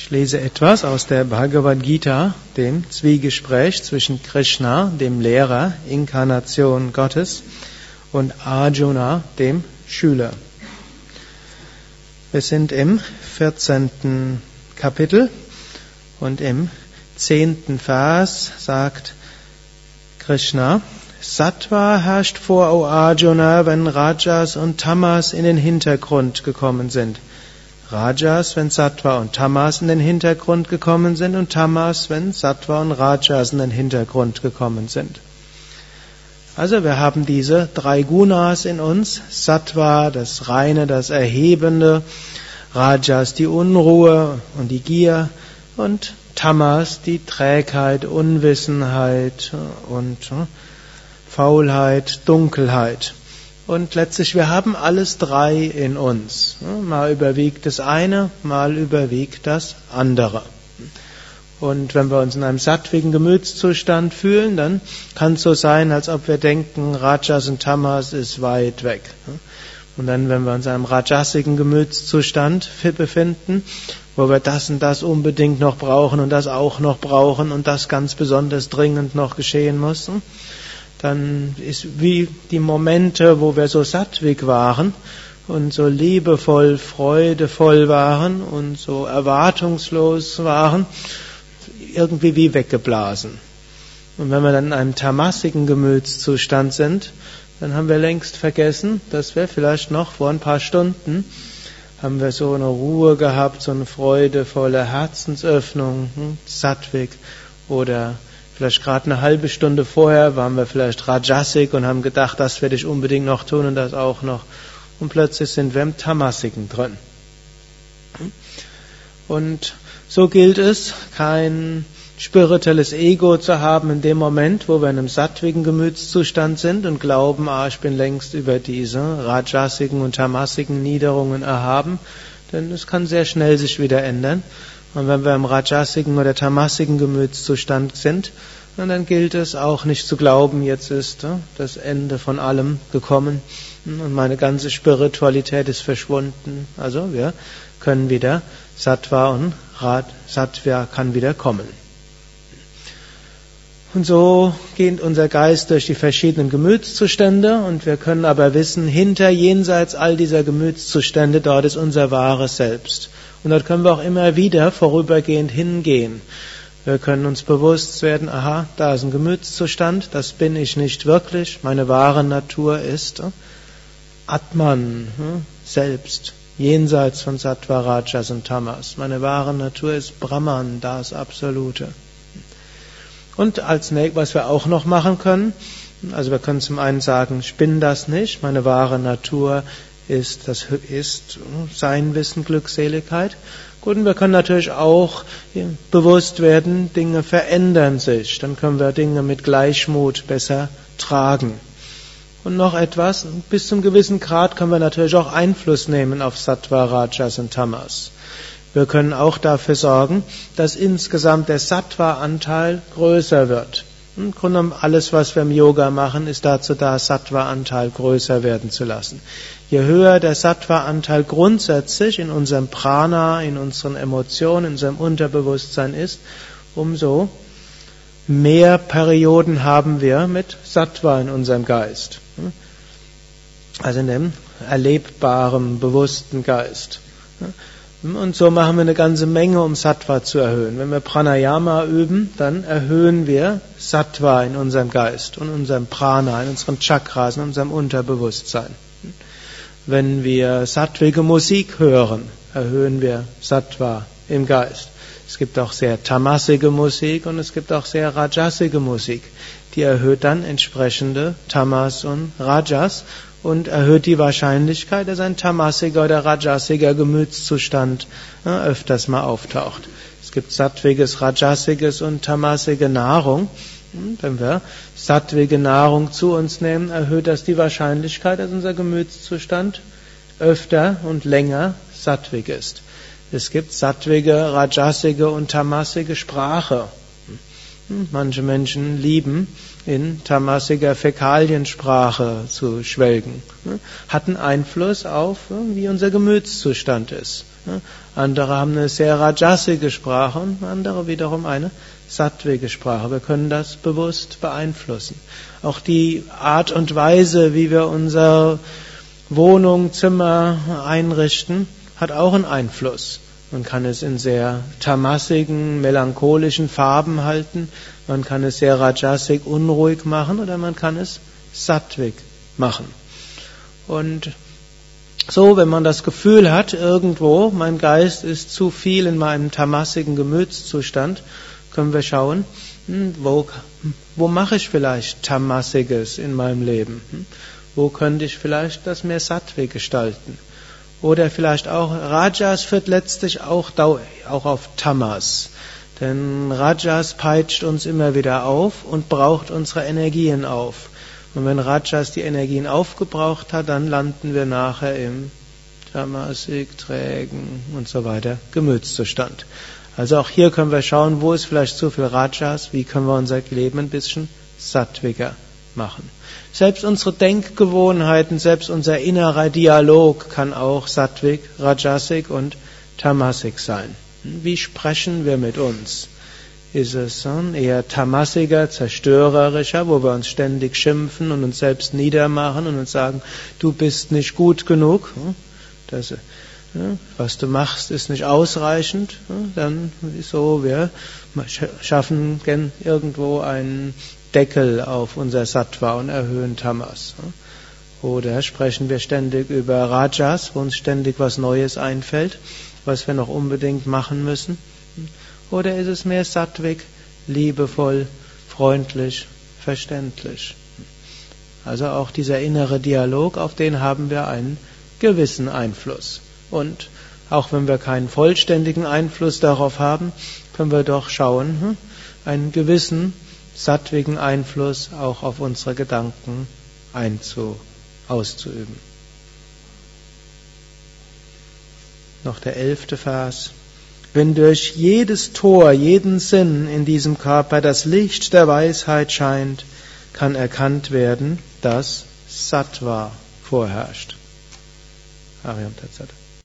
Ich lese etwas aus der Bhagavad Gita, dem Zwiegespräch zwischen Krishna, dem Lehrer, Inkarnation Gottes, und Arjuna, dem Schüler. Wir sind im 14. Kapitel und im 10. Vers sagt Krishna, Sattva herrscht vor, O Arjuna, wenn Rajas und Tamas in den Hintergrund gekommen sind. Rajas, wenn Sattva und Tamas in den Hintergrund gekommen sind und Tamas, wenn Sattva und Rajas in den Hintergrund gekommen sind. Also wir haben diese drei Gunas in uns. Sattva, das Reine, das Erhebende. Rajas, die Unruhe und die Gier. Und Tamas, die Trägheit, Unwissenheit und hm, Faulheit, Dunkelheit. Und letztlich, wir haben alles drei in uns. Mal überwiegt das eine, mal überwiegt das andere. Und wenn wir uns in einem sattwigen Gemütszustand fühlen, dann kann es so sein, als ob wir denken, Rajas und Tamas ist weit weg. Und dann, wenn wir uns in einem rajasigen Gemütszustand befinden, wo wir das und das unbedingt noch brauchen und das auch noch brauchen und das ganz besonders dringend noch geschehen muss, dann ist wie die Momente, wo wir so sattwig waren und so liebevoll, freudevoll waren und so erwartungslos waren, irgendwie wie weggeblasen. Und wenn wir dann in einem tamassigen Gemütszustand sind, dann haben wir längst vergessen, dass wir vielleicht noch vor ein paar Stunden haben wir so eine Ruhe gehabt, so eine freudevolle Herzensöffnung, hm, sattwig oder Vielleicht gerade eine halbe Stunde vorher waren wir vielleicht Rajasik und haben gedacht, das werde ich unbedingt noch tun und das auch noch. Und plötzlich sind wir im Tamasiken drin. Und so gilt es, kein spirituelles Ego zu haben in dem Moment, wo wir in einem sattwigen Gemütszustand sind und glauben, ah, ich bin längst über diese Rajasiken und Tamasiken Niederungen erhaben, denn es kann sehr schnell sich wieder ändern. Und wenn wir im rajasigen oder tamasigen Gemütszustand sind, dann gilt es auch nicht zu glauben, jetzt ist äh, das Ende von allem gekommen und meine ganze Spiritualität ist verschwunden. Also wir können wieder, Sattva und Rad, Sattva kann wieder kommen. Und so geht unser Geist durch die verschiedenen Gemütszustände und wir können aber wissen, hinter jenseits all dieser Gemütszustände, dort ist unser wahres Selbst. Und dort können wir auch immer wieder vorübergehend hingehen. Wir können uns bewusst werden, aha, da ist ein Gemütszustand, das bin ich nicht wirklich, meine wahre Natur ist äh, Atman, hm, selbst, jenseits von Sattva, Rajas und Tamas. Meine wahre Natur ist Brahman, das Absolute. Und als was wir auch noch machen können, also wir können zum einen sagen, ich bin das nicht, meine wahre Natur ist, das ist sein Wissen, Glückseligkeit. Gut, und wir können natürlich auch bewusst werden, Dinge verändern sich. Dann können wir Dinge mit Gleichmut besser tragen. Und noch etwas, bis zum gewissen Grad können wir natürlich auch Einfluss nehmen auf Sattva, Rajas und Tamas. Wir können auch dafür sorgen, dass insgesamt der Sattva-Anteil größer wird. Im Grunde genommen alles, was wir im Yoga machen, ist dazu da, Sattva-Anteil größer werden zu lassen. Je höher der Sattva-Anteil grundsätzlich in unserem Prana, in unseren Emotionen, in unserem Unterbewusstsein ist, umso mehr Perioden haben wir mit Sattva in unserem Geist. Also in dem erlebbaren, bewussten Geist. Und so machen wir eine ganze Menge, um Sattva zu erhöhen. Wenn wir Pranayama üben, dann erhöhen wir Sattva in unserem Geist und unserem Prana, in unseren Chakras, in unserem Unterbewusstsein. Wenn wir sattwige Musik hören, erhöhen wir Sattva im Geist. Es gibt auch sehr tamasige Musik und es gibt auch sehr rajasige Musik. Die erhöht dann entsprechende Tamas und Rajas und erhöht die Wahrscheinlichkeit, dass ein tamasiger oder rajasiger Gemütszustand ja, öfters mal auftaucht. Es gibt sattwiges, rajasiges und tamasige Nahrung. Und wenn wir sattwige Nahrung zu uns nehmen, erhöht das die Wahrscheinlichkeit, dass unser Gemütszustand öfter und länger sattwig ist. Es gibt sattwige, rajasige und tamasige Sprache. Manche Menschen lieben, in tamasiger Fäkaliensprache zu schwelgen. Hm, hat einen Einfluss auf, hm, wie unser Gemütszustand ist. Andere haben eine sehr rajasige Sprache und andere wiederum eine sattwige Sprache. Wir können das bewusst beeinflussen. Auch die Art und Weise, wie wir unsere Wohnung, Zimmer einrichten, hat auch einen Einfluss. Man kann es in sehr tamassigen, melancholischen Farben halten, man kann es sehr rajasig, unruhig machen oder man kann es sattwig machen. Und so, wenn man das Gefühl hat, irgendwo, mein Geist ist zu viel in meinem tamassigen Gemütszustand, können wir schauen, hm, wo, wo mache ich vielleicht Tamassiges in meinem Leben? Hm, wo könnte ich vielleicht das mehr sattwig gestalten? Oder vielleicht auch, Rajas führt letztlich auch, auch auf Tamas. Denn Rajas peitscht uns immer wieder auf und braucht unsere Energien auf. Und wenn Rajas die Energien aufgebraucht hat, dann landen wir nachher im Tamasik, Trägen und so weiter Gemütszustand. Also auch hier können wir schauen, wo ist vielleicht zu viel Rajas, wie können wir unser Leben ein bisschen sattwiger machen. Selbst unsere Denkgewohnheiten, selbst unser innerer Dialog kann auch Sattvik, Rajasik und Tamasik sein. Wie sprechen wir mit uns? Ist es eher tamasiger, zerstörerischer, wo wir uns ständig schimpfen und uns selbst niedermachen und uns sagen, du bist nicht gut genug, das, was du machst, ist nicht ausreichend, dann so, wir schaffen irgendwo einen Deckel auf unser Sattva und erhöhen Tamas. Oder sprechen wir ständig über Rajas, wo uns ständig was Neues einfällt, was wir noch unbedingt machen müssen? Oder ist es mehr sattwig, liebevoll, freundlich, verständlich? Also auch dieser innere Dialog, auf den haben wir einen gewissen Einfluss. Und auch wenn wir keinen vollständigen Einfluss darauf haben, können wir doch schauen, hm, einen gewissen sattwigen Einfluss auch auf unsere Gedanken einzu, auszuüben. Noch der elfte Vers. Wenn durch jedes Tor, jeden Sinn in diesem Körper das Licht der Weisheit scheint, kann erkannt werden, dass Sattva vorherrscht. Ariam Tatsat.